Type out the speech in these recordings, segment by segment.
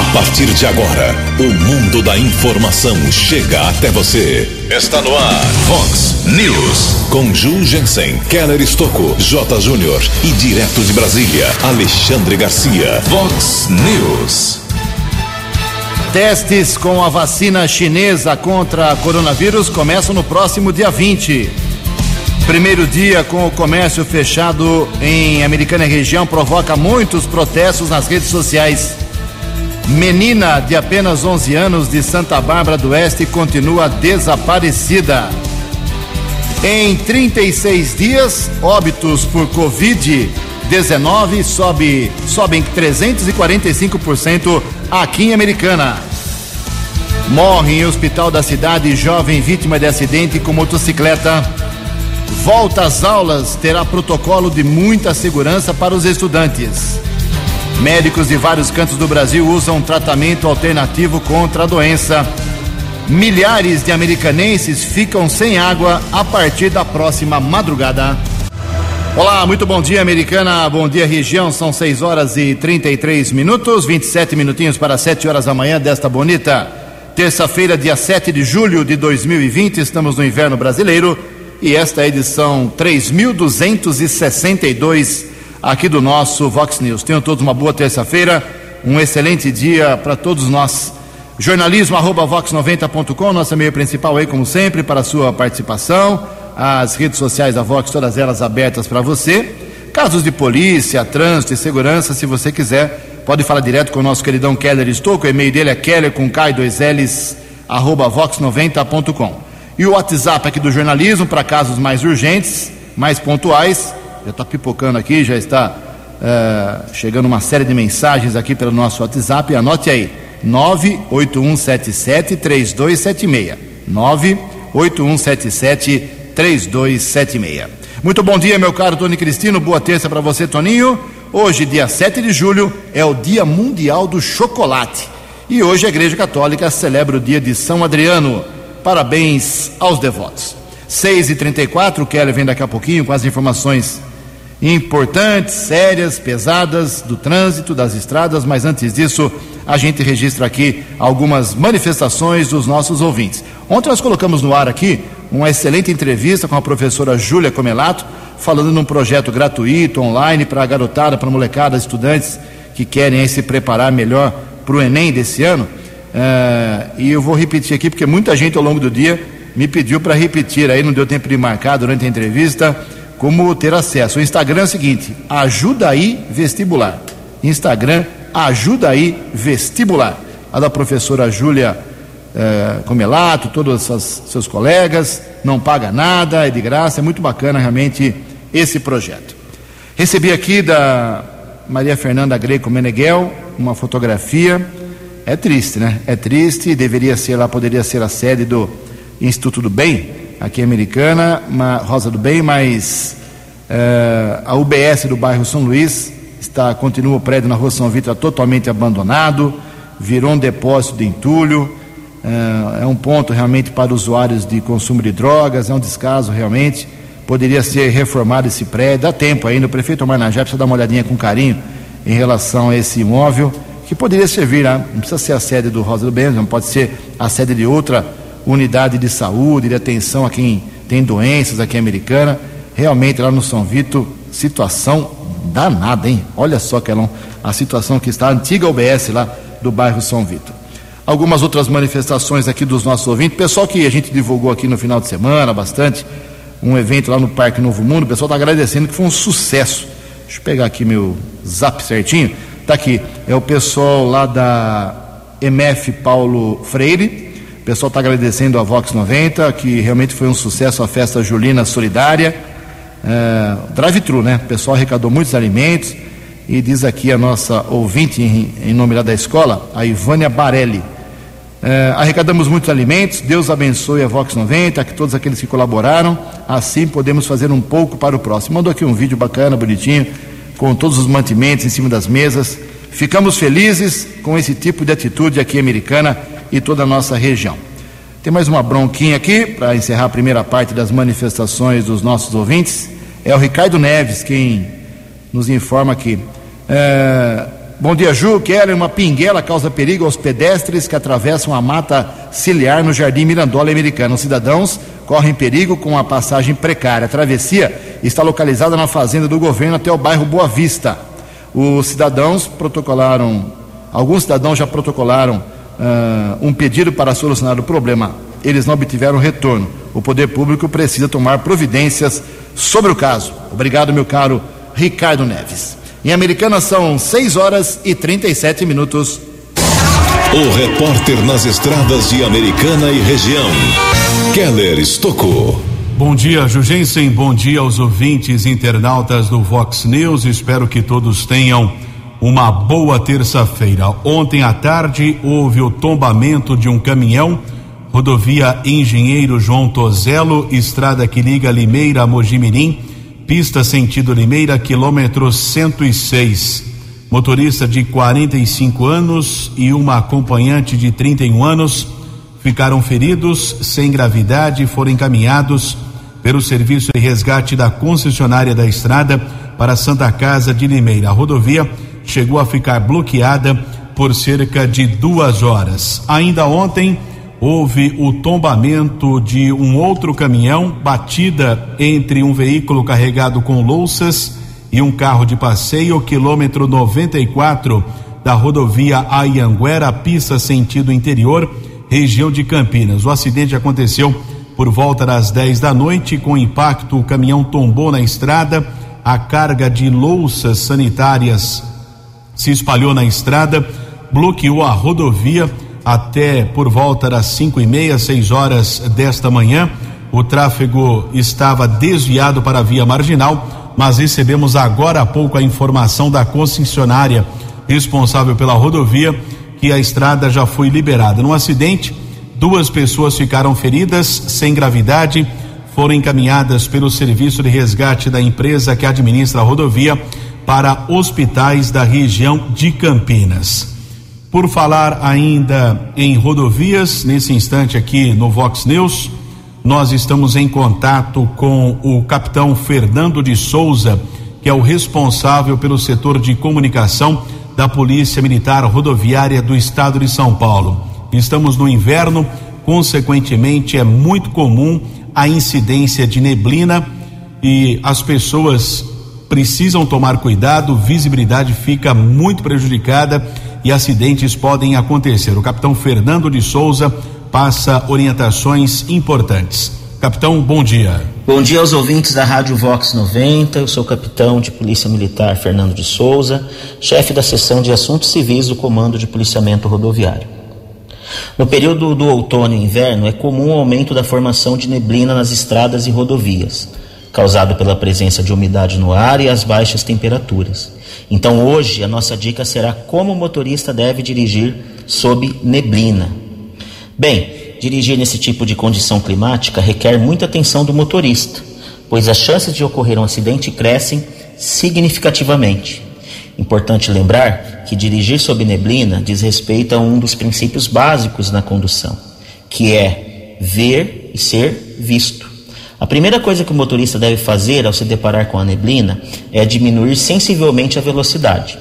A partir de agora, o mundo da informação chega até você. Está no ar, Fox News. Com Ju Jensen, Keller Estocco, J. Júnior e direto de Brasília, Alexandre Garcia. Fox News. Testes com a vacina chinesa contra coronavírus começam no próximo dia 20. Primeiro dia com o comércio fechado em Americana e região provoca muitos protestos nas redes sociais. Menina de apenas 11 anos de Santa Bárbara do Oeste continua desaparecida. Em 36 dias, óbitos por Covid-19 sobe, sobem 345% aqui em Americana. Morre em hospital da cidade jovem vítima de acidente com motocicleta. Volta às aulas terá protocolo de muita segurança para os estudantes. Médicos de vários cantos do Brasil usam tratamento alternativo contra a doença. Milhares de americanenses ficam sem água a partir da próxima madrugada. Olá, muito bom dia, americana. Bom dia, região. São 6 horas e 33 minutos, 27 minutinhos para 7 horas da manhã desta bonita terça-feira, dia 7 de julho de 2020. Estamos no inverno brasileiro e esta é a edição 3262 aqui do nosso Vox News. Tenham todos uma boa terça-feira, um excelente dia para todos nós. Jornalismo arroba vox90.com, nosso e-mail principal aí, como sempre, para a sua participação. As redes sociais da Vox, todas elas abertas para você. Casos de polícia, trânsito e segurança, se você quiser, pode falar direto com o nosso queridão Keller Estouco. O e-mail dele é keller com K e dois L's, arroba vox90.com. E o WhatsApp aqui do jornalismo para casos mais urgentes, mais pontuais. Já está pipocando aqui, já está uh, chegando uma série de mensagens aqui pelo nosso WhatsApp. Anote aí: 981773276. 981773276. Muito bom dia, meu caro Tony Cristino. Boa terça para você, Toninho. Hoje, dia 7 de julho, é o Dia Mundial do Chocolate. E hoje a Igreja Católica celebra o dia de São Adriano. Parabéns aos devotos. 6 e 34 o Kelly vem daqui a pouquinho com as informações importantes, sérias, pesadas do trânsito, das estradas, mas antes disso, a gente registra aqui algumas manifestações dos nossos ouvintes. Ontem nós colocamos no ar aqui uma excelente entrevista com a professora Júlia Comelato, falando num projeto gratuito, online, para a garotada, para a molecada, estudantes que querem se preparar melhor para o Enem desse ano. Uh, e eu vou repetir aqui, porque muita gente ao longo do dia me pediu para repetir, aí não deu tempo de marcar durante a entrevista como ter acesso. O Instagram é o seguinte: ajuda aí vestibular. Instagram ajuda aí vestibular. A da professora Júlia eh, Comelato, todos os seus colegas, não paga nada, é de graça, é muito bacana realmente esse projeto. Recebi aqui da Maria Fernanda Greco Meneghel uma fotografia. É triste, né? É triste, deveria ser lá, poderia ser a sede do Instituto do Bem, aqui em Americana, uma Rosa do Bem, mas uh, a UBS do bairro São Luís está continua o prédio na rua São Vitor totalmente abandonado, virou um depósito de entulho, uh, é um ponto realmente para usuários de consumo de drogas, é um descaso realmente. Poderia ser reformado esse prédio, dá tempo ainda. O prefeito Marnajá precisa dar uma olhadinha com carinho em relação a esse imóvel, que poderia servir, né? não precisa ser a sede do Rosa do Bem, não pode ser a sede de outra unidade de saúde, de atenção a quem tem doenças aqui Americana. Realmente lá no São Vito, situação danada, hein? Olha só, Kelão, a situação que está, a antiga UBS lá do bairro São Vito. Algumas outras manifestações aqui dos nossos ouvintes, pessoal que a gente divulgou aqui no final de semana bastante, um evento lá no Parque Novo Mundo, o pessoal está agradecendo que foi um sucesso. Deixa eu pegar aqui meu zap certinho. Está aqui, é o pessoal lá da MF Paulo Freire, o pessoal está agradecendo a Vox 90, que realmente foi um sucesso a festa julina solidária. É, Drive-thru, né? O pessoal arrecadou muitos alimentos. E diz aqui a nossa ouvinte, em, em nome lá da escola, a Ivânia Barelli. É, arrecadamos muitos alimentos, Deus abençoe a Vox 90, que todos aqueles que colaboraram, assim podemos fazer um pouco para o próximo. Mandou aqui um vídeo bacana, bonitinho, com todos os mantimentos em cima das mesas. Ficamos felizes com esse tipo de atitude aqui americana e toda a nossa região. Tem mais uma bronquinha aqui para encerrar a primeira parte das manifestações dos nossos ouvintes. É o Ricardo Neves quem nos informa aqui. É, Bom dia, Ju. Quero uma pinguela causa perigo aos pedestres que atravessam a mata ciliar no Jardim Mirandola Americano. Os cidadãos correm perigo com a passagem precária. A travessia está localizada na fazenda do governo até o bairro Boa Vista. Os cidadãos protocolaram, alguns cidadãos já protocolaram uh, um pedido para solucionar o problema. Eles não obtiveram retorno. O poder público precisa tomar providências sobre o caso. Obrigado, meu caro Ricardo Neves. Em Americana são 6 horas e 37 minutos. O repórter nas estradas de Americana e região, Keller Estocou. Bom dia, Jugensen. Bom dia aos ouvintes internautas do Vox News. Espero que todos tenham uma boa terça-feira. Ontem à tarde houve o tombamento de um caminhão, rodovia Engenheiro João Tozelo, estrada que liga Limeira a Mojimirim pista sentido Limeira, quilômetro 106. Motorista de 45 anos e uma acompanhante de 31 anos ficaram feridos sem gravidade e foram encaminhados pelo serviço de resgate da concessionária da estrada para Santa Casa de Limeira. A rodovia chegou a ficar bloqueada por cerca de duas horas. Ainda ontem, houve o tombamento de um outro caminhão, batida entre um veículo carregado com louças e um carro de passeio, quilômetro 94 da rodovia Ayanguera, pista sentido interior, região de Campinas. O acidente aconteceu por volta das 10 da noite. Com impacto, o caminhão tombou na estrada. A carga de louças sanitárias se espalhou na estrada, bloqueou a rodovia até por volta das cinco e meia, seis horas desta manhã. O tráfego estava desviado para a via marginal, mas recebemos agora há pouco a informação da concessionária responsável pela rodovia que a estrada já foi liberada. No acidente, duas pessoas ficaram feridas sem gravidade, foram encaminhadas pelo serviço de resgate da empresa que administra a rodovia para hospitais da região de Campinas. Por falar ainda em rodovias, nesse instante aqui no Vox News, nós estamos em contato com o capitão Fernando de Souza, que é o responsável pelo setor de comunicação da Polícia Militar Rodoviária do Estado de São Paulo. Estamos no inverno, consequentemente é muito comum a incidência de neblina e as pessoas precisam tomar cuidado, visibilidade fica muito prejudicada e acidentes podem acontecer. O capitão Fernando de Souza passa orientações importantes. Capitão, bom dia. Bom dia aos ouvintes da Rádio Vox 90. Eu sou o capitão de Polícia Militar Fernando de Souza, chefe da seção de Assuntos Civis do Comando de Policiamento Rodoviário. No período do outono e inverno é comum o aumento da formação de neblina nas estradas e rodovias, causado pela presença de umidade no ar e as baixas temperaturas. Então hoje a nossa dica será como o motorista deve dirigir sob neblina. Bem, dirigir nesse tipo de condição climática requer muita atenção do motorista, pois as chances de ocorrer um acidente crescem significativamente. Importante lembrar que dirigir sob neblina diz respeito a um dos princípios básicos na condução, que é ver e ser visto. A primeira coisa que o motorista deve fazer ao se deparar com a neblina é diminuir sensivelmente a velocidade,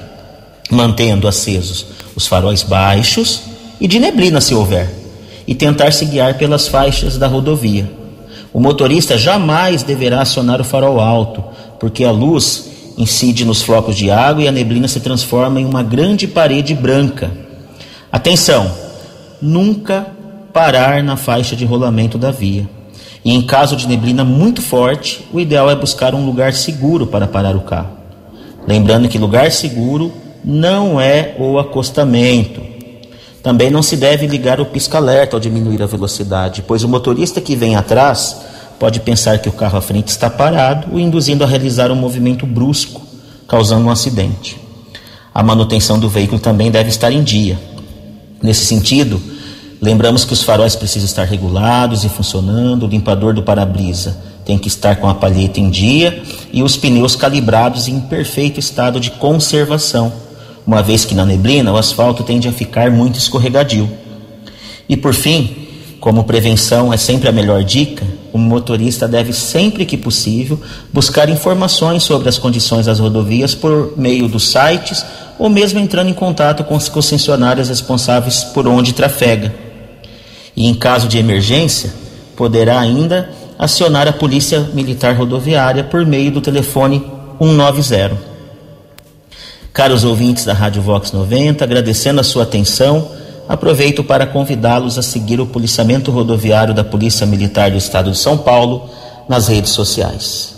mantendo acesos os faróis baixos e de neblina se houver, e tentar se guiar pelas faixas da rodovia. O motorista jamais deverá acionar o farol alto, porque a luz incide nos flocos de água e a neblina se transforma em uma grande parede branca. Atenção! Nunca parar na faixa de rolamento da via. E em caso de neblina muito forte, o ideal é buscar um lugar seguro para parar o carro. Lembrando que lugar seguro não é o acostamento. Também não se deve ligar o pisca-alerta ao diminuir a velocidade, pois o motorista que vem atrás pode pensar que o carro à frente está parado, o induzindo a realizar um movimento brusco, causando um acidente. A manutenção do veículo também deve estar em dia. Nesse sentido, Lembramos que os faróis precisam estar regulados e funcionando, o limpador do para-brisa tem que estar com a palheta em dia e os pneus calibrados em perfeito estado de conservação, uma vez que na neblina o asfalto tende a ficar muito escorregadio. E por fim, como prevenção é sempre a melhor dica, o motorista deve sempre que possível buscar informações sobre as condições das rodovias por meio dos sites ou mesmo entrando em contato com as concessionárias responsáveis por onde trafega. E em caso de emergência, poderá ainda acionar a Polícia Militar Rodoviária por meio do telefone 190. Caros ouvintes da Rádio Vox 90, agradecendo a sua atenção, aproveito para convidá-los a seguir o policiamento rodoviário da Polícia Militar do Estado de São Paulo nas redes sociais.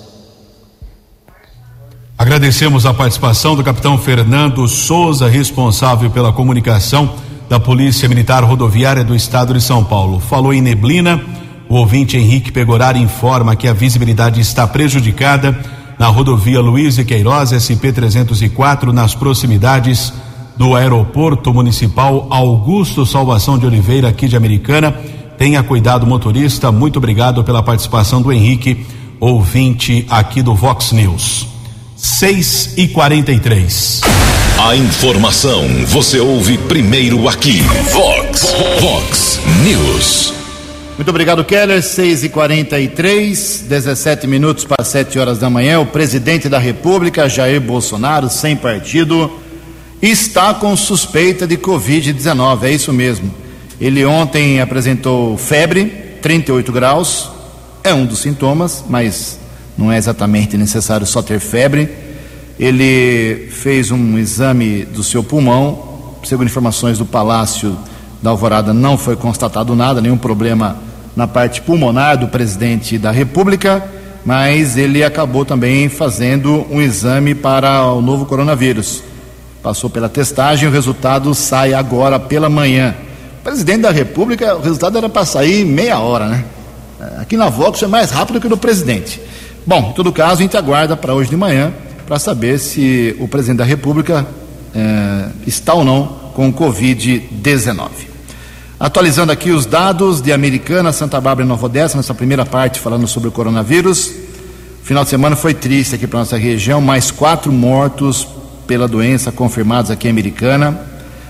Agradecemos a participação do capitão Fernando Souza, responsável pela comunicação da Polícia Militar Rodoviária do Estado de São Paulo. Falou em neblina. O ouvinte Henrique Pegorari informa que a visibilidade está prejudicada na rodovia Luiz e Queiroz SP 304 nas proximidades do aeroporto municipal Augusto Salvação de Oliveira aqui de Americana. Tenha cuidado motorista. Muito obrigado pela participação do Henrique, ouvinte aqui do Vox News. 6 e 43 A informação você ouve primeiro aqui. Vox, Vox News. Muito obrigado, Keller. 6 e 43 17 minutos para 7 horas da manhã. O presidente da República, Jair Bolsonaro, sem partido, está com suspeita de Covid-19. É isso mesmo. Ele ontem apresentou febre, 38 graus. É um dos sintomas, mas não é exatamente necessário só ter febre. Ele fez um exame do seu pulmão. Segundo informações do Palácio da Alvorada, não foi constatado nada, nenhum problema na parte pulmonar do presidente da República, mas ele acabou também fazendo um exame para o novo coronavírus. Passou pela testagem, o resultado sai agora pela manhã. Presidente da República, o resultado era para sair meia hora, né? Aqui na Vox é mais rápido que no presidente. Bom, em todo caso, a gente aguarda para hoje de manhã para saber se o presidente da República eh, está ou não com Covid-19. Atualizando aqui os dados de Americana, Santa Bárbara e Nova Odessa, nessa primeira parte falando sobre o coronavírus. Final de semana foi triste aqui para nossa região, mais quatro mortos pela doença confirmados aqui em Americana,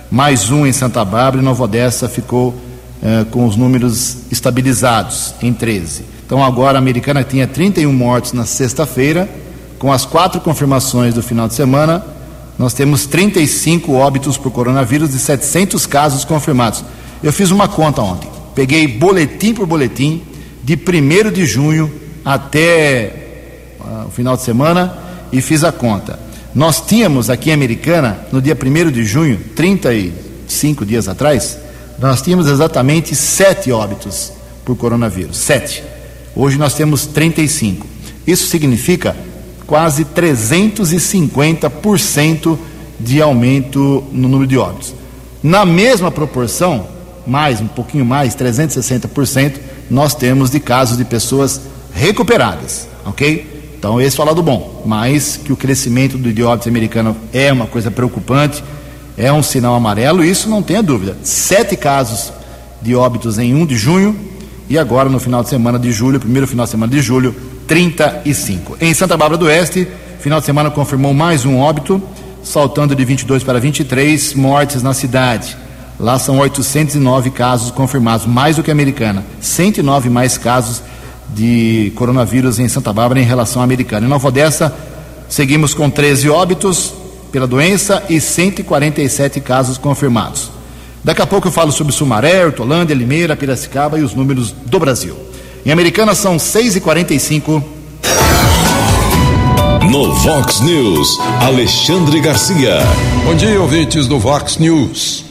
mais um em Santa Bárbara e Nova Odessa ficou eh, com os números estabilizados em 13. Então agora a Americana tinha 31 mortos na sexta-feira, com as quatro confirmações do final de semana, nós temos 35 óbitos por coronavírus e 700 casos confirmados. Eu fiz uma conta ontem. Peguei boletim por boletim, de 1 de junho até uh, o final de semana, e fiz a conta. Nós tínhamos aqui em Americana, no dia 1 de junho, 35 dias atrás, nós tínhamos exatamente sete óbitos por coronavírus. Sete. Hoje nós temos 35. Isso significa quase 350% de aumento no número de óbitos. Na mesma proporção, mais, um pouquinho mais, 360%, nós temos de casos de pessoas recuperadas, ok? Então, esse é o lado bom, mas que o crescimento do dióbito americano é uma coisa preocupante, é um sinal amarelo, isso não tenha dúvida. Sete casos de óbitos em 1 de junho e agora no final de semana de julho, primeiro final de semana de julho, 35. Em Santa Bárbara do Oeste, final de semana confirmou mais um óbito, saltando de 22 para 23 mortes na cidade. Lá são 809 casos confirmados, mais do que a americana. 109 mais casos de coronavírus em Santa Bárbara em relação à americana. Em Nova Odessa, seguimos com 13 óbitos pela doença e 147 casos confirmados. Daqui a pouco eu falo sobre Sumaré, Hortolândia, Limeira, Piracicaba e os números do Brasil. Em Americana são 6h45. No Vox News, Alexandre Garcia. Bom dia, ouvintes do Vox News.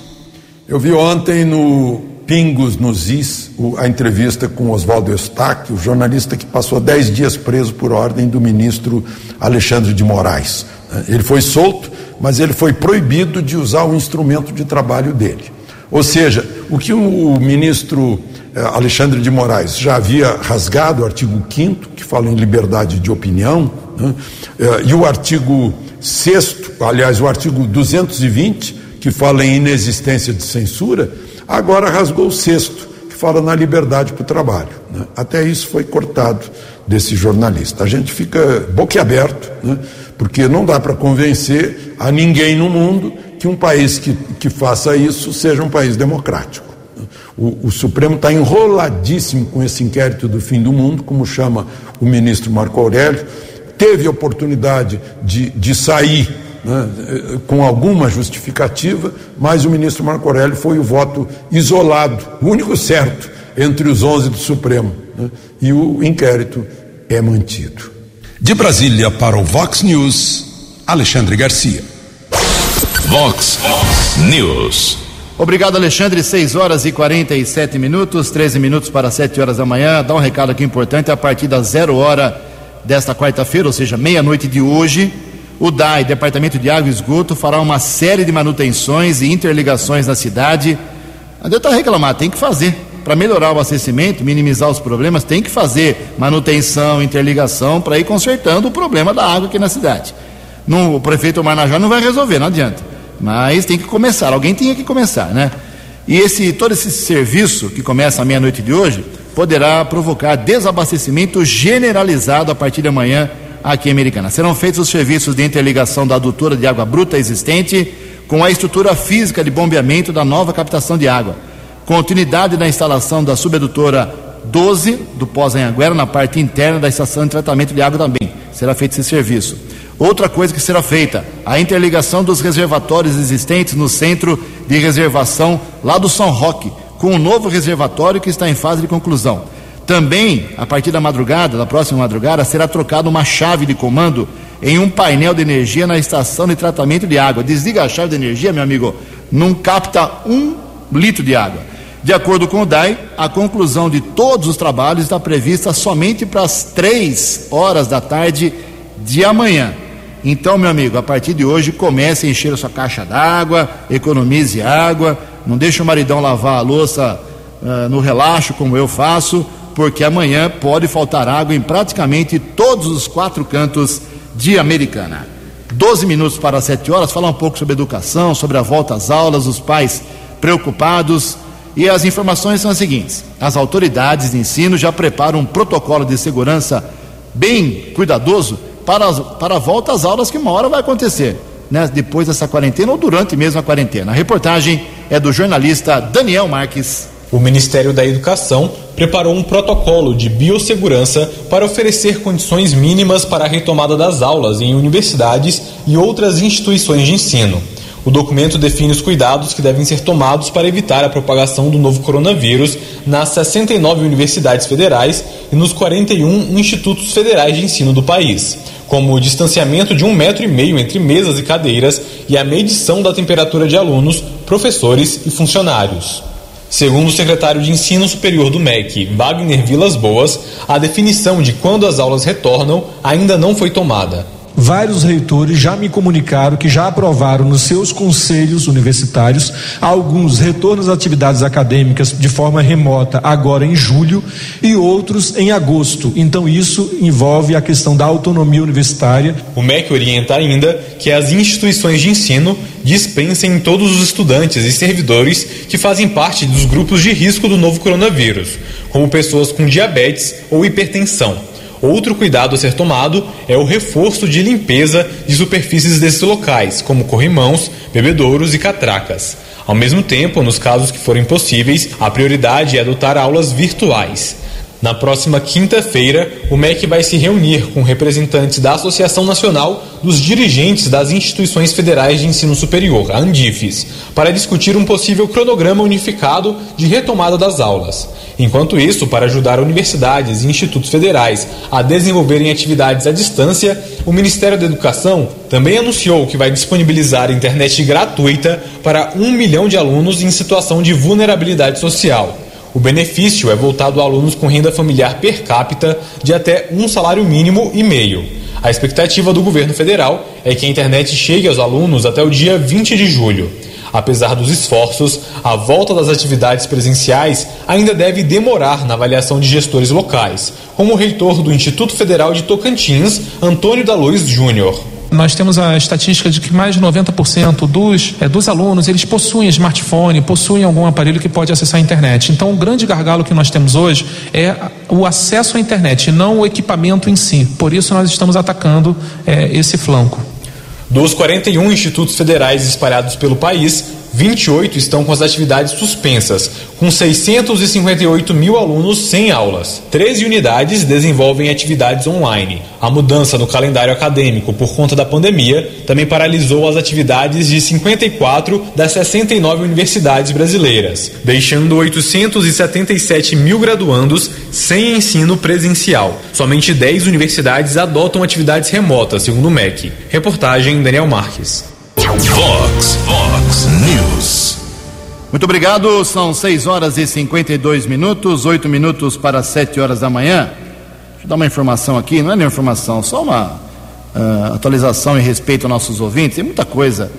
Eu vi ontem no Pingos nos Is a entrevista com Oswaldo Eustáquio, o jornalista que passou dez dias preso por ordem do ministro Alexandre de Moraes. Ele foi solto, mas ele foi proibido de usar o instrumento de trabalho dele. Ou seja, o que o ministro eh, Alexandre de Moraes já havia rasgado o artigo 5 que fala em liberdade de opinião, né? Eh, e o artigo 6 aliás, o artigo 220 que fala em inexistência de censura, agora rasgou o sexto, que fala na liberdade para o trabalho. Né? Até isso foi cortado desse jornalista. A gente fica boquiaberto, né? porque não dá para convencer a ninguém no mundo que um país que, que faça isso seja um país democrático. O, o Supremo está enroladíssimo com esse inquérito do fim do mundo, como chama o ministro Marco Aurélio. Teve oportunidade de, de sair né, com alguma justificativa, mas o ministro Marco Aurélio foi o voto isolado, o único certo entre os 11 do Supremo. Né, e o inquérito é mantido. De Brasília para o Vox News, Alexandre Garcia. Vox News. Obrigado, Alexandre. 6 horas e 47 minutos, 13 minutos para 7 horas da manhã. Dá um recado aqui importante: a partir das zero hora desta quarta-feira, ou seja, meia-noite de hoje, o DAI, Departamento de Água e Esgoto, fará uma série de manutenções e interligações na cidade. Não adianta reclamar, tem que fazer. Para melhorar o abastecimento, minimizar os problemas, tem que fazer manutenção, interligação, para ir consertando o problema da água aqui na cidade. Não, o prefeito Marnajá não vai resolver, não adianta. Mas tem que começar, alguém tinha que começar, né? E esse, todo esse serviço que começa à meia-noite de hoje poderá provocar desabastecimento generalizado a partir de amanhã aqui em Americana. Serão feitos os serviços de interligação da adutora de água bruta existente com a estrutura física de bombeamento da nova captação de água. Continuidade na instalação da subedutora 12 do Pós-Anhanguera na parte interna da estação de tratamento de água também. Será feito esse serviço. Outra coisa que será feita, a interligação dos reservatórios existentes no centro de reservação lá do São Roque, com o um novo reservatório que está em fase de conclusão. Também, a partir da madrugada, da próxima madrugada, será trocada uma chave de comando em um painel de energia na estação de tratamento de água. Desliga a chave de energia, meu amigo, não capta um litro de água. De acordo com o DAI, a conclusão de todos os trabalhos está prevista somente para as três horas da tarde de amanhã. Então, meu amigo, a partir de hoje comece a encher a sua caixa d'água, economize água, não deixe o maridão lavar a louça uh, no relaxo, como eu faço, porque amanhã pode faltar água em praticamente todos os quatro cantos de Americana. Doze minutos para sete horas, falar um pouco sobre educação, sobre a volta às aulas, os pais preocupados. E as informações são as seguintes: as autoridades de ensino já preparam um protocolo de segurança bem cuidadoso para, para a volta às aulas que uma hora vai acontecer, né? depois dessa quarentena ou durante mesmo a quarentena. A reportagem é do jornalista Daniel Marques. O Ministério da Educação preparou um protocolo de biossegurança para oferecer condições mínimas para a retomada das aulas em universidades e outras instituições de ensino. O documento define os cuidados que devem ser tomados para evitar a propagação do novo coronavírus nas 69 universidades federais e nos 41 institutos federais de ensino do país, como o distanciamento de um metro e meio entre mesas e cadeiras e a medição da temperatura de alunos, professores e funcionários. Segundo o secretário de Ensino Superior do MEC, Wagner Vilas Boas, a definição de quando as aulas retornam ainda não foi tomada. Vários reitores já me comunicaram que já aprovaram nos seus conselhos universitários alguns retornos às atividades acadêmicas de forma remota agora em julho e outros em agosto. Então isso envolve a questão da autonomia universitária. O MEC orienta ainda que as instituições de ensino dispensem todos os estudantes e servidores que fazem parte dos grupos de risco do novo coronavírus, como pessoas com diabetes ou hipertensão Outro cuidado a ser tomado é o reforço de limpeza de superfícies desses locais, como corrimãos, bebedouros e catracas. Ao mesmo tempo, nos casos que forem possíveis, a prioridade é adotar aulas virtuais. Na próxima quinta-feira, o MEC vai se reunir com representantes da Associação Nacional dos Dirigentes das Instituições Federais de Ensino Superior, a Andifes, para discutir um possível cronograma unificado de retomada das aulas. Enquanto isso, para ajudar universidades e institutos federais a desenvolverem atividades à distância, o Ministério da Educação também anunciou que vai disponibilizar internet gratuita para um milhão de alunos em situação de vulnerabilidade social. O benefício é voltado a alunos com renda familiar per capita de até um salário mínimo e meio. A expectativa do governo federal é que a internet chegue aos alunos até o dia 20 de julho. Apesar dos esforços, a volta das atividades presenciais ainda deve demorar na avaliação de gestores locais, como o reitor do Instituto Federal de Tocantins, Antônio da Luz Júnior. Nós temos a estatística de que mais de 90% dos, é, dos alunos eles possuem smartphone, possuem algum aparelho que pode acessar a internet. Então, o grande gargalo que nós temos hoje é o acesso à internet, não o equipamento em si. Por isso, nós estamos atacando é, esse flanco. Dos 41 institutos federais espalhados pelo país, 28 estão com as atividades suspensas, com 658 mil alunos sem aulas. 13 unidades desenvolvem atividades online. A mudança no calendário acadêmico por conta da pandemia também paralisou as atividades de 54 das 69 universidades brasileiras, deixando 877 mil graduandos sem ensino presencial. Somente 10 universidades adotam atividades remotas, segundo o MEC. Reportagem Daniel Marques. News. Muito obrigado. São 6 horas e 52 minutos, 8 minutos para 7 horas da manhã. Deixa eu dar uma informação aqui, não é nenhuma informação, só uma uh, atualização em respeito aos nossos ouvintes. Tem muita coisa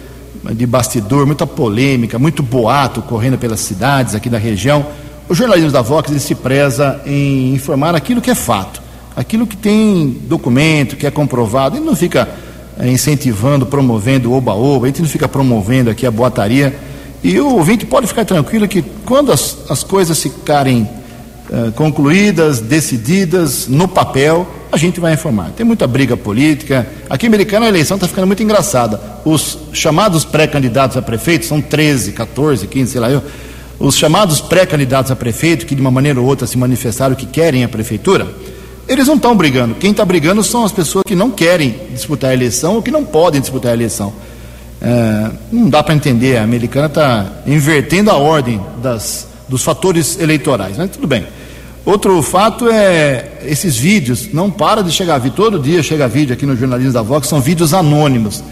de bastidor, muita polêmica, muito boato correndo pelas cidades aqui da região. O jornalismo da Vox ele se preza em informar aquilo que é fato, aquilo que tem documento, que é comprovado, ele não fica incentivando, promovendo oba-oba, a gente não fica promovendo aqui a boataria. E o ouvinte pode ficar tranquilo que quando as, as coisas ficarem uh, concluídas, decididas no papel, a gente vai informar. Tem muita briga política. Aqui em Americana a eleição está ficando muito engraçada. Os chamados pré-candidatos a prefeito, são 13, 14, 15, sei lá eu, os chamados pré-candidatos a prefeito, que de uma maneira ou outra se manifestaram que querem a prefeitura, eles não estão brigando. Quem está brigando são as pessoas que não querem disputar a eleição ou que não podem disputar a eleição. É, não dá para entender. A americana está invertendo a ordem das, dos fatores eleitorais, mas tudo bem. Outro fato é esses vídeos, não para de chegar vídeo, todo dia chega vídeo aqui no jornalismo da Vox, são vídeos anônimos.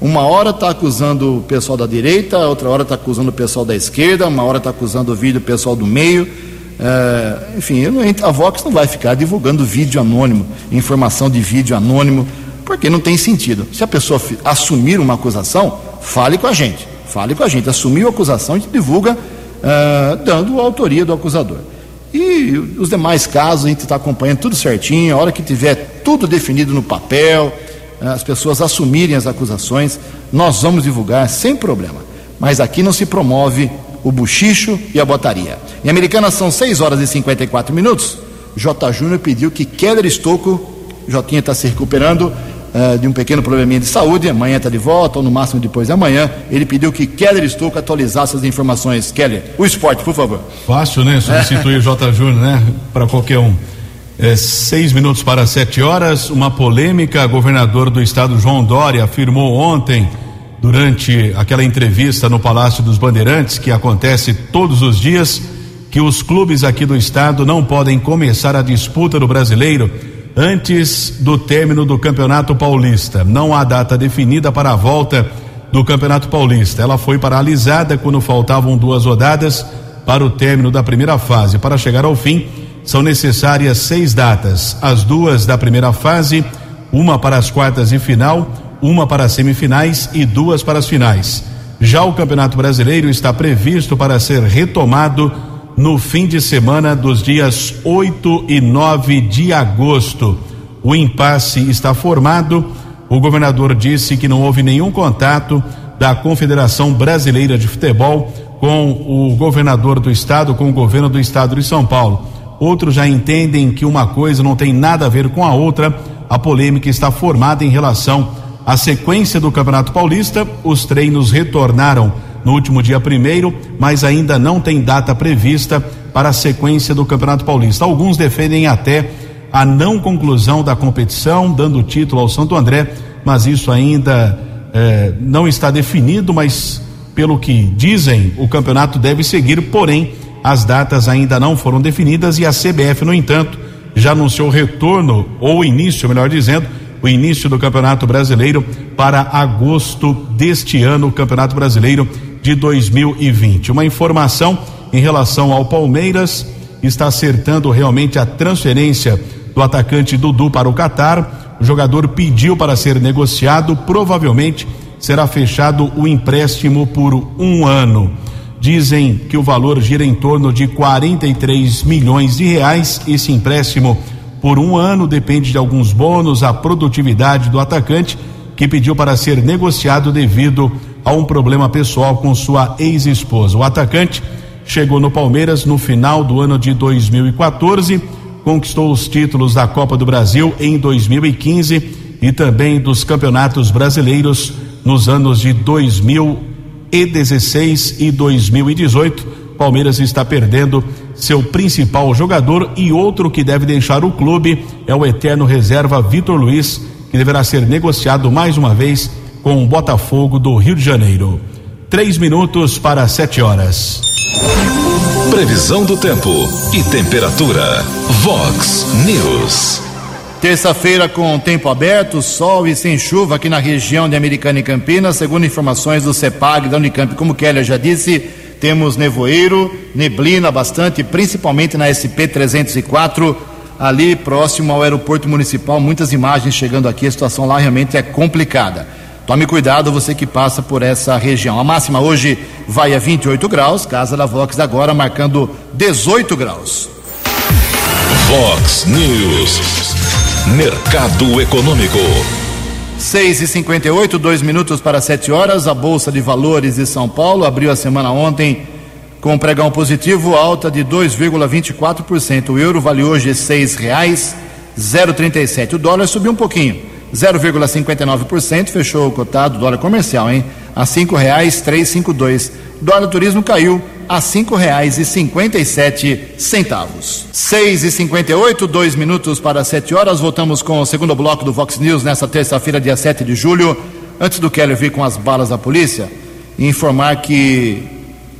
Uma hora está acusando o pessoal da direita, outra hora está acusando o pessoal da esquerda, uma hora está acusando o vídeo o pessoal do meio. É, enfim, a Vox não vai ficar divulgando vídeo anônimo, informação de vídeo anônimo, porque não tem sentido. Se a pessoa assumir uma acusação, fale com a gente. Fale com a gente. Assumiu a acusação, a gente divulga é, dando a autoria do acusador. E os demais casos a gente está acompanhando tudo certinho. A hora que tiver tudo definido no papel, é, as pessoas assumirem as acusações, nós vamos divulgar sem problema. Mas aqui não se promove o buchicho e a botaria. Em Americana são 6 horas e 54 minutos. J. Júnior pediu que Keller Estocco, Jotinha está se recuperando uh, de um pequeno probleminha de saúde, amanhã está de volta, ou no máximo depois de amanhã. Ele pediu que Keller Estocco atualizasse as informações. Keller, o esporte, por favor. Fácil, né? Substituir J. Júnior, né? Para qualquer um. É, seis minutos para sete horas, uma polêmica. Governador do estado João Dória afirmou ontem durante aquela entrevista no Palácio dos Bandeirantes, que acontece todos os dias, que os clubes aqui do estado não podem começar a disputa do brasileiro antes do término do Campeonato Paulista. Não há data definida para a volta do Campeonato Paulista. Ela foi paralisada quando faltavam duas rodadas para o término da primeira fase. Para chegar ao fim, são necessárias seis datas: as duas da primeira fase, uma para as quartas e final uma para as semifinais e duas para as finais. Já o Campeonato Brasileiro está previsto para ser retomado no fim de semana dos dias 8 e 9 de agosto. O impasse está formado. O governador disse que não houve nenhum contato da Confederação Brasileira de Futebol com o governador do estado, com o governo do estado de São Paulo. Outros já entendem que uma coisa não tem nada a ver com a outra. A polêmica está formada em relação a sequência do Campeonato Paulista, os treinos retornaram no último dia primeiro, mas ainda não tem data prevista para a sequência do Campeonato Paulista. Alguns defendem até a não conclusão da competição, dando título ao Santo André, mas isso ainda eh, não está definido, mas pelo que dizem, o campeonato deve seguir, porém, as datas ainda não foram definidas e a CBF, no entanto, já anunciou retorno, ou início, melhor dizendo, o início do Campeonato Brasileiro para agosto deste ano, o Campeonato Brasileiro de 2020. Uma informação em relação ao Palmeiras está acertando realmente a transferência do atacante Dudu para o Catar. O jogador pediu para ser negociado, provavelmente será fechado o empréstimo por um ano. Dizem que o valor gira em torno de 43 milhões de reais. Esse empréstimo por um ano, depende de alguns bônus, a produtividade do atacante, que pediu para ser negociado devido a um problema pessoal com sua ex-esposa. O atacante chegou no Palmeiras no final do ano de 2014, conquistou os títulos da Copa do Brasil em 2015 e também dos campeonatos brasileiros nos anos de 2000 e 16 e 2018. Palmeiras está perdendo seu principal jogador e outro que deve deixar o clube é o eterno reserva Vitor Luiz, que deverá ser negociado mais uma vez com o Botafogo do Rio de Janeiro. Três minutos para sete horas. Previsão do tempo e temperatura. Vox News. Terça-feira com tempo aberto, sol e sem chuva aqui na região de Americana e Campinas, segundo informações do CEPAG da Unicamp. Como Keller já disse, temos nevoeiro, neblina bastante, principalmente na SP 304, ali próximo ao aeroporto municipal. Muitas imagens chegando aqui, a situação lá realmente é complicada. Tome cuidado, você que passa por essa região. A máxima hoje vai a 28 graus, casa da Vox agora marcando 18 graus. Vox News. Mercado Econômico. 6 e 58 dois minutos para 7 horas. A Bolsa de Valores de São Paulo abriu a semana ontem com um pregão positivo, alta de 2,24%. O euro vale hoje R$ 6,037. O dólar subiu um pouquinho, 0,59%, fechou o cotado, dólar comercial, hein? A R$ 5,352. Dólar turismo caiu a cinco reais e cinquenta e sete centavos. Seis e cinquenta e oito, dois minutos para sete horas. Voltamos com o segundo bloco do Vox News nesta terça-feira, dia 7 de julho. Antes do Keller vir com as balas da polícia, informar que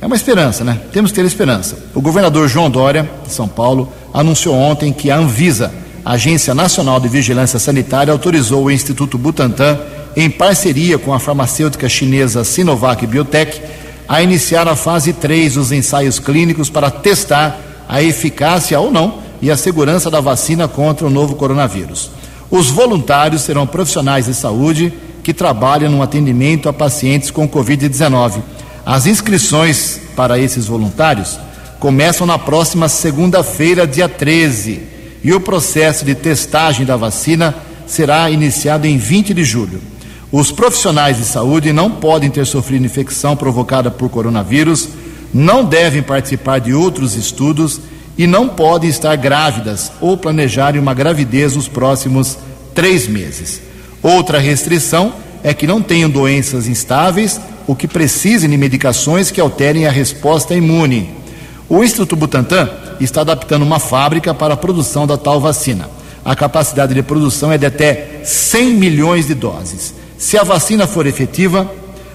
é uma esperança, né? Temos que ter esperança. O governador João Dória, de São Paulo, anunciou ontem que a Anvisa, Agência Nacional de Vigilância Sanitária, autorizou o Instituto Butantan, em parceria com a farmacêutica chinesa Sinovac Biotech, a iniciar a fase 3 dos ensaios clínicos para testar a eficácia ou não e a segurança da vacina contra o novo coronavírus. Os voluntários serão profissionais de saúde que trabalham no atendimento a pacientes com Covid-19. As inscrições para esses voluntários começam na próxima segunda-feira, dia 13, e o processo de testagem da vacina será iniciado em 20 de julho. Os profissionais de saúde não podem ter sofrido infecção provocada por coronavírus, não devem participar de outros estudos e não podem estar grávidas ou planejarem uma gravidez nos próximos três meses. Outra restrição é que não tenham doenças instáveis ou que precisem de medicações que alterem a resposta imune. O Instituto Butantan está adaptando uma fábrica para a produção da tal vacina. A capacidade de produção é de até 100 milhões de doses. Se a vacina for efetiva,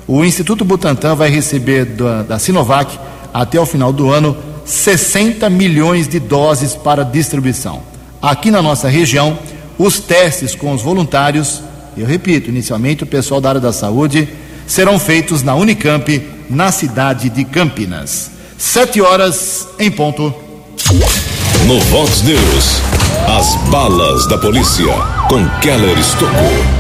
o Instituto Butantan vai receber da, da Sinovac, até o final do ano, 60 milhões de doses para distribuição. Aqui na nossa região, os testes com os voluntários, eu repito, inicialmente o pessoal da área da saúde, serão feitos na Unicamp, na cidade de Campinas. Sete horas em ponto. No Vox News, as balas da polícia com Keller Estocou.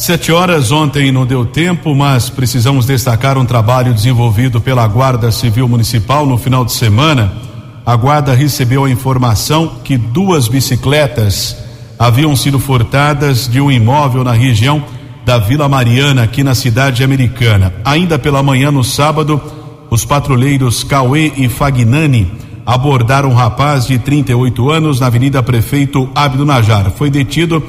Sete horas ontem não deu tempo, mas precisamos destacar um trabalho desenvolvido pela Guarda Civil Municipal no final de semana. A Guarda recebeu a informação que duas bicicletas haviam sido furtadas de um imóvel na região da Vila Mariana, aqui na cidade americana. Ainda pela manhã, no sábado, os patrulheiros Cauê e Fagnani abordaram um rapaz de 38 anos na Avenida Prefeito Abdo Najar. Foi detido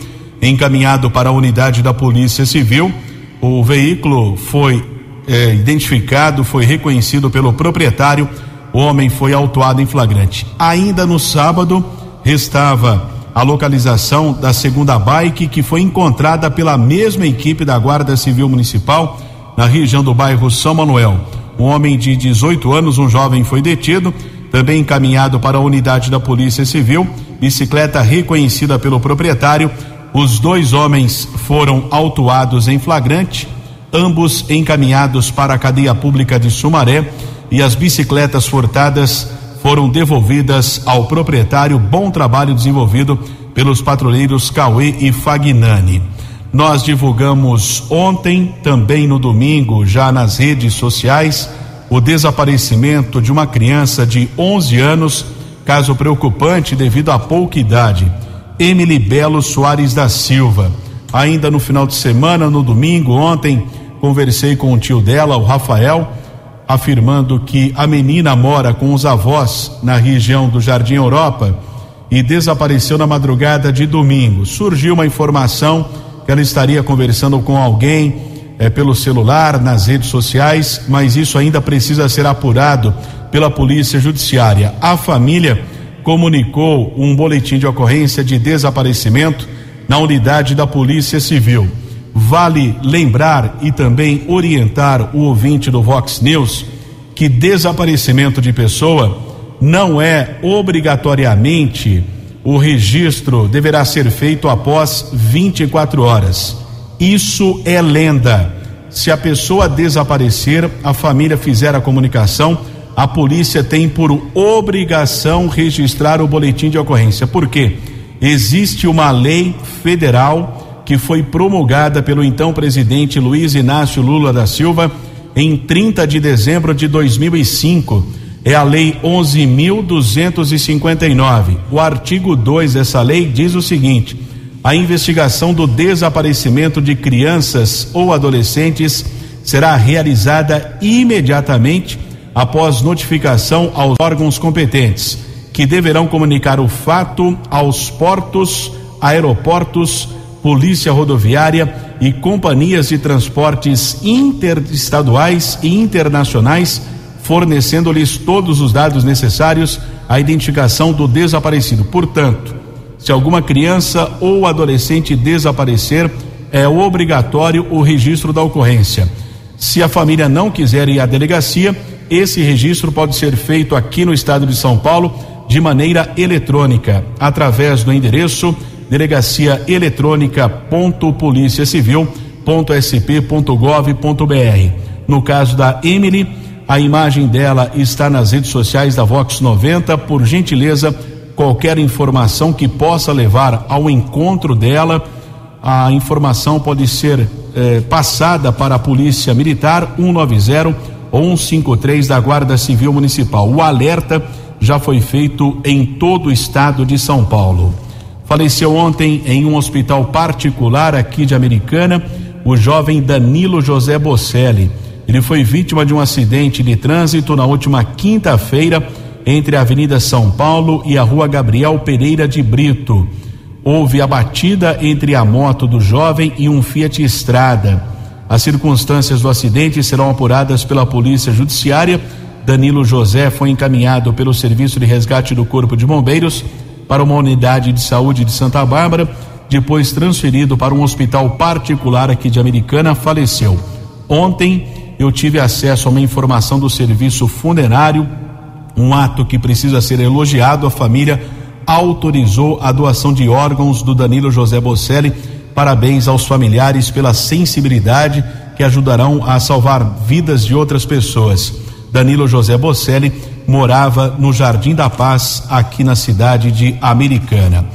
encaminhado para a unidade da Polícia Civil. O veículo foi é, identificado, foi reconhecido pelo proprietário. O homem foi autuado em flagrante. Ainda no sábado, restava a localização da segunda bike que foi encontrada pela mesma equipe da Guarda Civil Municipal na região do bairro São Manuel. Um homem de 18 anos, um jovem, foi detido, também encaminhado para a unidade da Polícia Civil. Bicicleta reconhecida pelo proprietário os dois homens foram autuados em flagrante, ambos encaminhados para a cadeia pública de Sumaré e as bicicletas furtadas foram devolvidas ao proprietário. Bom trabalho desenvolvido pelos patrulheiros Cauê e Fagnani. Nós divulgamos ontem, também no domingo, já nas redes sociais, o desaparecimento de uma criança de 11 anos, caso preocupante devido à pouca idade. Emily Belo Soares da Silva. Ainda no final de semana, no domingo, ontem, conversei com o tio dela, o Rafael, afirmando que a menina mora com os avós na região do Jardim Europa e desapareceu na madrugada de domingo. Surgiu uma informação que ela estaria conversando com alguém é, pelo celular, nas redes sociais, mas isso ainda precisa ser apurado pela Polícia Judiciária. A família comunicou um boletim de ocorrência de desaparecimento na unidade da Polícia Civil. Vale lembrar e também orientar o ouvinte do Vox News que desaparecimento de pessoa não é obrigatoriamente o registro deverá ser feito após 24 horas. Isso é lenda. Se a pessoa desaparecer, a família fizer a comunicação, a polícia tem por obrigação registrar o boletim de ocorrência. Por quê? Existe uma lei federal que foi promulgada pelo então presidente Luiz Inácio Lula da Silva em 30 de dezembro de 2005. É a lei 11.259. O artigo 2 dessa lei diz o seguinte: a investigação do desaparecimento de crianças ou adolescentes será realizada imediatamente após notificação aos órgãos competentes, que deverão comunicar o fato aos portos, aeroportos, polícia rodoviária e companhias de transportes interestaduais e internacionais, fornecendo-lhes todos os dados necessários à identificação do desaparecido. Portanto, se alguma criança ou adolescente desaparecer, é obrigatório o registro da ocorrência. Se a família não quiser ir à delegacia, esse registro pode ser feito aqui no estado de São Paulo de maneira eletrônica, através do endereço delegacia eletrônica.policiacivil.sp.gov.br. No caso da Emily, a imagem dela está nas redes sociais da Vox 90. Por gentileza, qualquer informação que possa levar ao encontro dela, a informação pode ser eh, passada para a Polícia Militar 190 ou 153 da Guarda Civil Municipal. O alerta já foi feito em todo o estado de São Paulo. Faleceu ontem em um hospital particular aqui de Americana o jovem Danilo José Bocelli. Ele foi vítima de um acidente de trânsito na última quinta-feira entre a Avenida São Paulo e a Rua Gabriel Pereira de Brito. Houve a batida entre a moto do jovem e um Fiat Estrada. As circunstâncias do acidente serão apuradas pela Polícia Judiciária. Danilo José foi encaminhado pelo Serviço de Resgate do Corpo de Bombeiros para uma unidade de saúde de Santa Bárbara, depois transferido para um hospital particular aqui de Americana, faleceu. Ontem eu tive acesso a uma informação do serviço funerário um ato que precisa ser elogiado. A família autorizou a doação de órgãos do Danilo José Bocelli. Parabéns aos familiares pela sensibilidade que ajudarão a salvar vidas de outras pessoas. Danilo José Bocelli morava no Jardim da Paz, aqui na cidade de Americana.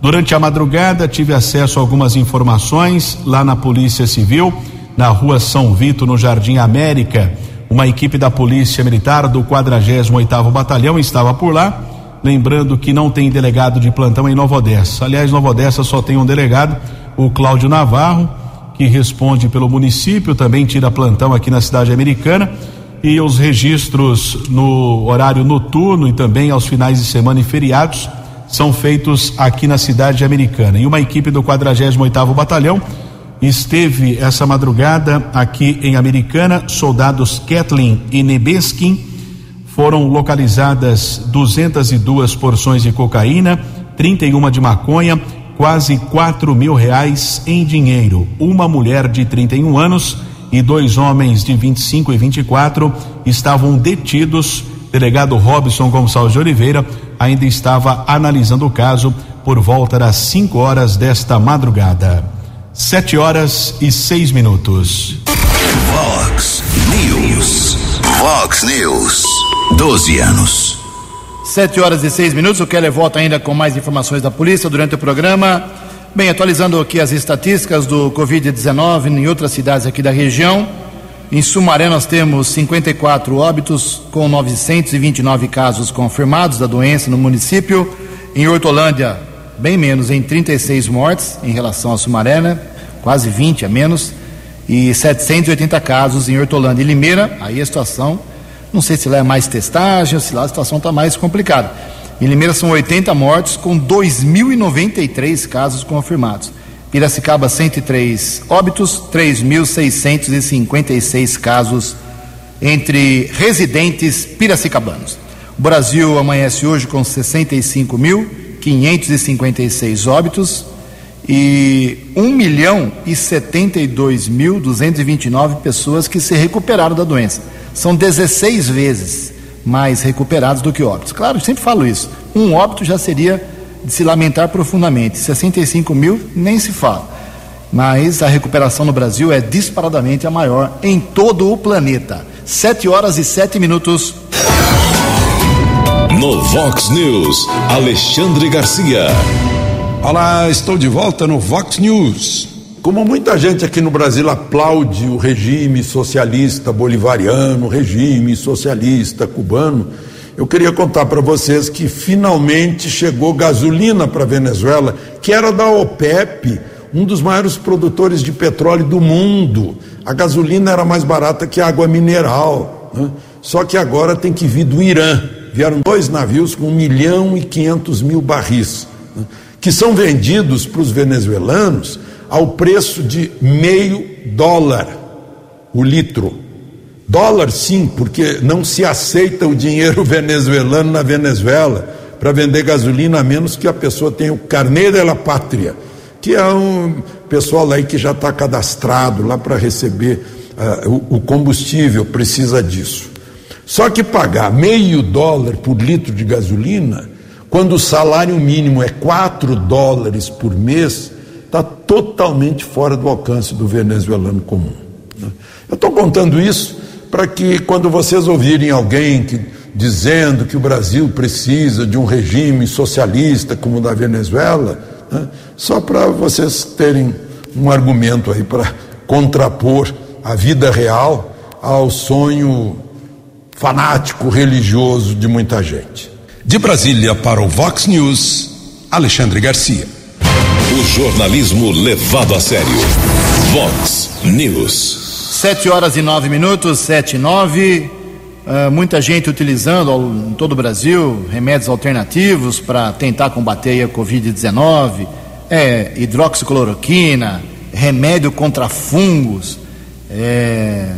Durante a madrugada, tive acesso a algumas informações lá na Polícia Civil, na rua São Vito, no Jardim América uma equipe da Polícia Militar do 48º Batalhão estava por lá, lembrando que não tem delegado de plantão em Nova Odessa. Aliás, Nova Odessa só tem um delegado, o Cláudio Navarro, que responde pelo município, também tira plantão aqui na cidade americana. E os registros no horário noturno e também aos finais de semana e feriados são feitos aqui na cidade americana. E uma equipe do 48º Batalhão esteve essa madrugada aqui em Americana. Soldados Kathleen e Nebeskin foram localizadas 202 porções de cocaína, 31 de maconha, quase 4 mil reais em dinheiro. Uma mulher de 31 anos e dois homens de 25 e 24 estavam detidos. Delegado Robson Gonçalves de Oliveira ainda estava analisando o caso por volta das 5 horas desta madrugada. Sete horas e seis minutos. Vox News. Vox News. Doze anos. Sete horas e seis minutos. O Keller volta ainda com mais informações da polícia durante o programa. Bem, atualizando aqui as estatísticas do Covid-19 em outras cidades aqui da região. Em Sumaré nós temos 54 óbitos com 929 casos confirmados da doença no município. Em Hortolândia, bem menos, em 36 mortes em relação a Sumaré, né? quase 20 a menos, e 780 casos em Hortolândia e Limeira. Aí a situação, não sei se lá é mais testagem, se lá a situação está mais complicada. Em Limeira são 80 mortes com 2.093 casos confirmados. Piracicaba 103 óbitos, 3.656 casos entre residentes piracicabanos. O Brasil amanhece hoje com 65.556 óbitos e 1 milhão e 72 mil 229 pessoas que se recuperaram da doença. São 16 vezes mais recuperados do que óbitos. Claro, sempre falo isso. Um óbito já seria de se lamentar profundamente. 65 mil nem se fala. Mas a recuperação no Brasil é disparadamente a maior em todo o planeta. 7 horas e 7 minutos. No Vox News, Alexandre Garcia. Olá, estou de volta no Vox News. Como muita gente aqui no Brasil aplaude o regime socialista bolivariano, o regime socialista cubano, eu queria contar para vocês que finalmente chegou gasolina para Venezuela, que era da OPEP, um dos maiores produtores de petróleo do mundo. A gasolina era mais barata que água mineral. Né? Só que agora tem que vir do Irã. Vieram dois navios com 1 milhão e 500 mil barris, né? que são vendidos para os venezuelanos ao preço de meio dólar o litro. Dólar sim, porque não se aceita o dinheiro venezuelano na Venezuela para vender gasolina, a menos que a pessoa tenha o carnê da pátria, que é um pessoal aí que já está cadastrado lá para receber uh, o, o combustível, precisa disso. Só que pagar meio dólar por litro de gasolina, quando o salário mínimo é 4 dólares por mês, está totalmente fora do alcance do venezuelano comum. Né? Eu estou contando isso para que quando vocês ouvirem alguém que, dizendo que o Brasil precisa de um regime socialista como o da Venezuela, né, só para vocês terem um argumento aí para contrapor a vida real ao sonho fanático religioso de muita gente. De Brasília para o Vox News, Alexandre Garcia. Jornalismo levado a sério. Vox News. Sete horas e nove minutos, sete e nove. Uh, muita gente utilizando ao, em todo o Brasil remédios alternativos para tentar combater a Covid-19, é, hidroxicloroquina, remédio contra fungos, é,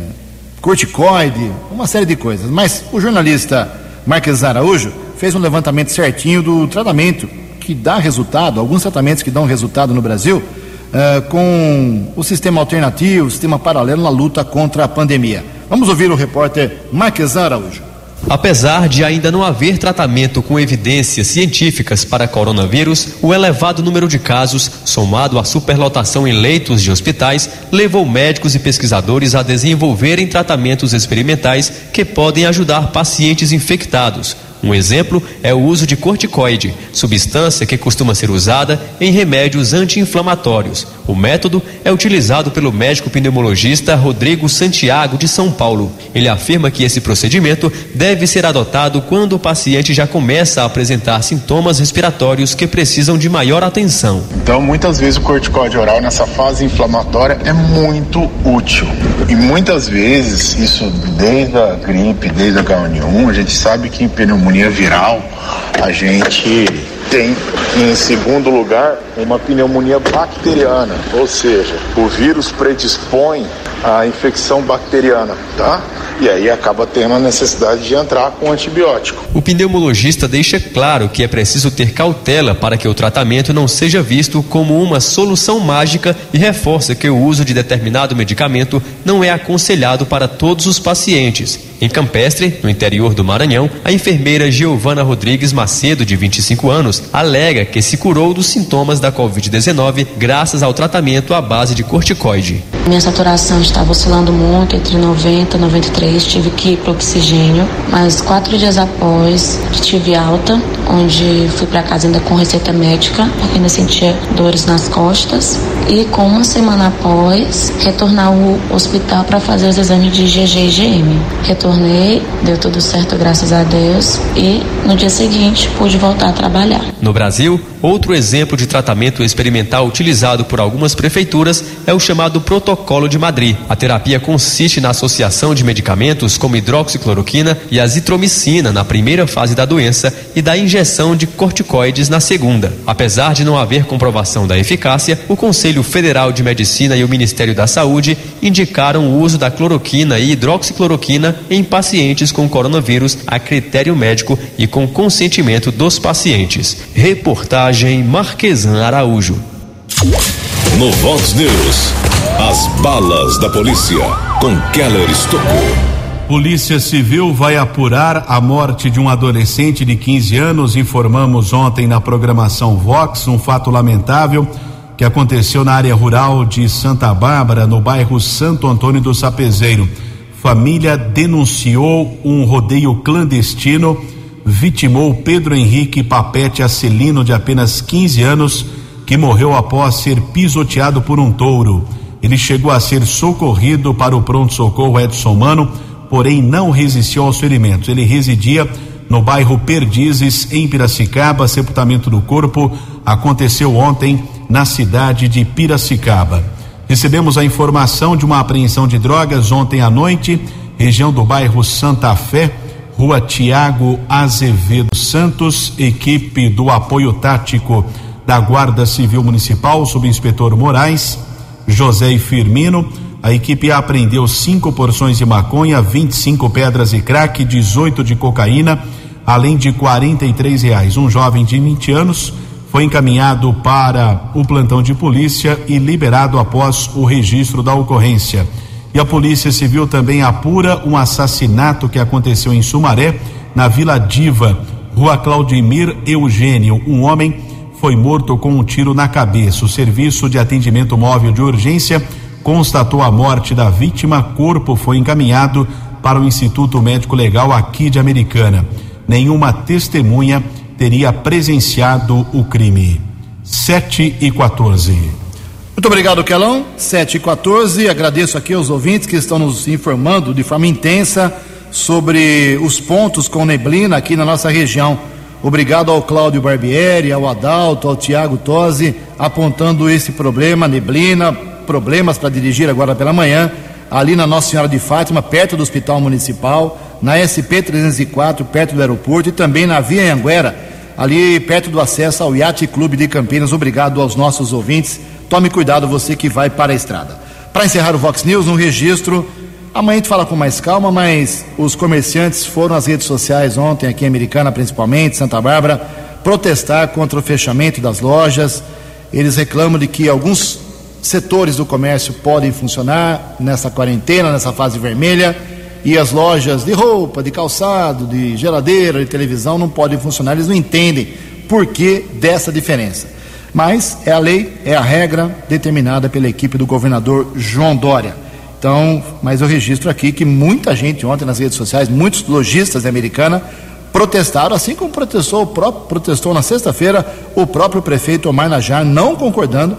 corticoide, uma série de coisas. Mas o jornalista Marques Araújo fez um levantamento certinho do tratamento que dá resultado, alguns tratamentos que dão resultado no Brasil uh, com o sistema alternativo, o sistema paralelo na luta contra a pandemia. Vamos ouvir o repórter Marques Araújo. Apesar de ainda não haver tratamento com evidências científicas para coronavírus, o elevado número de casos, somado à superlotação em leitos de hospitais, levou médicos e pesquisadores a desenvolverem tratamentos experimentais que podem ajudar pacientes infectados um exemplo é o uso de corticoide, substância que costuma ser usada em remédios anti-inflamatórios. O método é utilizado pelo médico pneumologista Rodrigo Santiago de São Paulo. Ele afirma que esse procedimento deve ser adotado quando o paciente já começa a apresentar sintomas respiratórios que precisam de maior atenção. Então, muitas vezes o corticoide oral nessa fase inflamatória é muito útil. E muitas vezes, isso desde a gripe, desde a H1N1, a gente sabe que em pneumonia viral, a gente tem, em segundo lugar, uma pneumonia bacteriana, ou seja, o vírus predispõe à infecção bacteriana, tá? E aí acaba tendo a necessidade de entrar com antibiótico. O pneumologista deixa claro que é preciso ter cautela para que o tratamento não seja visto como uma solução mágica e reforça que o uso de determinado medicamento não é aconselhado para todos os pacientes. Em Campestre, no interior do Maranhão, a enfermeira Giovana Rodrigues Macedo, de 25 anos, alega que se curou dos sintomas da Covid-19 graças ao tratamento à base de corticoide. Minha saturação estava oscilando muito entre 90 e 93, tive que ir para oxigênio, mas quatro dias após tive alta, onde fui para casa ainda com receita médica, porque ainda sentia dores nas costas, e com uma semana após retornar ao hospital para fazer os exames de GG e GM. Retornei, deu tudo certo, graças a Deus, e no dia seguinte pude voltar a trabalhar. No Brasil, outro exemplo de tratamento experimental utilizado por algumas prefeituras é o chamado protocolo Protocolo de Madrid. A terapia consiste na associação de medicamentos como hidroxicloroquina e azitromicina na primeira fase da doença e da injeção de corticoides na segunda. Apesar de não haver comprovação da eficácia, o Conselho Federal de Medicina e o Ministério da Saúde indicaram o uso da cloroquina e hidroxicloroquina em pacientes com coronavírus a critério médico e com consentimento dos pacientes. Reportagem Marquesan Araújo. No Vox News, as balas da polícia com Keller Estocou. Polícia Civil vai apurar a morte de um adolescente de 15 anos. Informamos ontem na programação Vox um fato lamentável que aconteceu na área rural de Santa Bárbara, no bairro Santo Antônio do Sapezeiro. Família denunciou um rodeio clandestino, vitimou Pedro Henrique Papete Acelino, de apenas 15 anos, que morreu após ser pisoteado por um touro. Ele chegou a ser socorrido para o pronto-socorro Edson Mano porém não resistiu aos ferimentos. Ele residia no bairro Perdizes, em Piracicaba. Sepultamento do corpo aconteceu ontem na cidade de Piracicaba. Recebemos a informação de uma apreensão de drogas ontem à noite, região do bairro Santa Fé, rua Tiago Azevedo Santos, equipe do apoio tático da Guarda Civil Municipal, subinspetor Moraes, José e Firmino a equipe apreendeu cinco porções de maconha, 25 pedras de crack, 18 de cocaína, além de 43 reais. Um jovem de 20 anos foi encaminhado para o plantão de polícia e liberado após o registro da ocorrência. E a Polícia Civil também apura um assassinato que aconteceu em Sumaré, na Vila Diva, Rua Claudimir Eugênio. Um homem foi morto com um tiro na cabeça. O Serviço de Atendimento Móvel de Urgência constatou a morte da vítima, corpo foi encaminhado para o Instituto Médico Legal aqui de Americana. Nenhuma testemunha teria presenciado o crime. 7 e 14. Muito obrigado, Kelão. 7 e 14. Agradeço aqui aos ouvintes que estão nos informando de forma intensa sobre os pontos com neblina aqui na nossa região. Obrigado ao Cláudio Barbieri, ao Adalto, ao Tiago Tosi, apontando esse problema, neblina, problemas para dirigir agora pela manhã, ali na Nossa Senhora de Fátima, perto do Hospital Municipal, na SP 304, perto do aeroporto, e também na Via Anguera, ali perto do acesso ao Yacht Clube de Campinas. Obrigado aos nossos ouvintes. Tome cuidado, você que vai para a estrada. Para encerrar o Vox News, um registro. Amanhã a gente fala com mais calma, mas os comerciantes foram às redes sociais ontem, aqui em Americana principalmente, Santa Bárbara, protestar contra o fechamento das lojas. Eles reclamam de que alguns setores do comércio podem funcionar nessa quarentena, nessa fase vermelha, e as lojas de roupa, de calçado, de geladeira, de televisão não podem funcionar. Eles não entendem por que dessa diferença. Mas é a lei, é a regra determinada pela equipe do governador João Dória. Então, mas eu registro aqui que muita gente ontem nas redes sociais, muitos lojistas da Americana, protestaram, assim como protestou, o próprio, protestou na sexta-feira o próprio prefeito Omar Najar, não concordando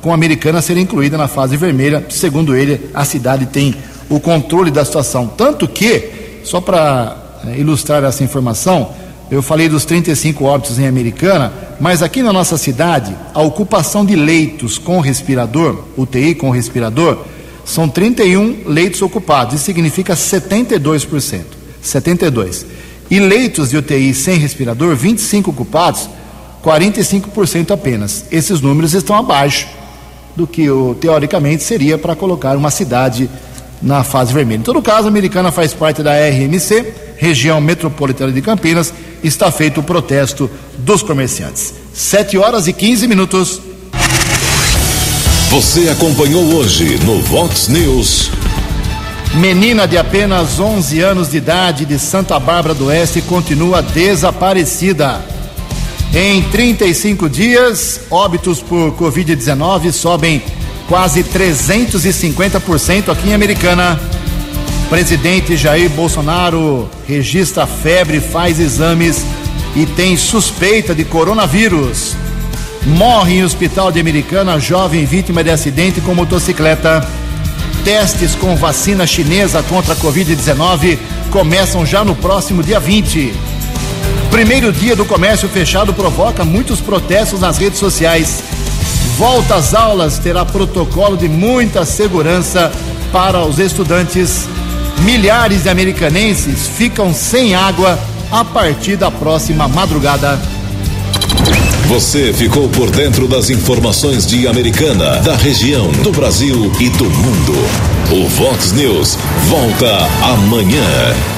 com a Americana ser incluída na fase vermelha. Segundo ele, a cidade tem o controle da situação. Tanto que, só para é, ilustrar essa informação, eu falei dos 35 óbitos em Americana, mas aqui na nossa cidade, a ocupação de leitos com respirador, UTI com respirador, são 31 leitos ocupados, isso significa 72%. 72. E leitos de UTI sem respirador, 25 ocupados, 45% apenas. Esses números estão abaixo do que teoricamente seria para colocar uma cidade na fase vermelha. Em todo caso, a Americana faz parte da RMC, região metropolitana de Campinas, está feito o protesto dos comerciantes. 7 horas e 15 minutos. Você acompanhou hoje no Vox News. Menina de apenas 11 anos de idade de Santa Bárbara do Oeste continua desaparecida. Em 35 dias, óbitos por Covid-19 sobem quase 350% aqui em Americana. Presidente Jair Bolsonaro registra febre, faz exames e tem suspeita de coronavírus. Morre em hospital de Americana jovem vítima de acidente com motocicleta. Testes com vacina chinesa contra a Covid-19 começam já no próximo dia 20. Primeiro dia do comércio fechado provoca muitos protestos nas redes sociais. Volta às aulas terá protocolo de muita segurança para os estudantes. Milhares de americanenses ficam sem água a partir da próxima madrugada. Você ficou por dentro das informações de Americana, da região, do Brasil e do mundo. O Vox News volta amanhã.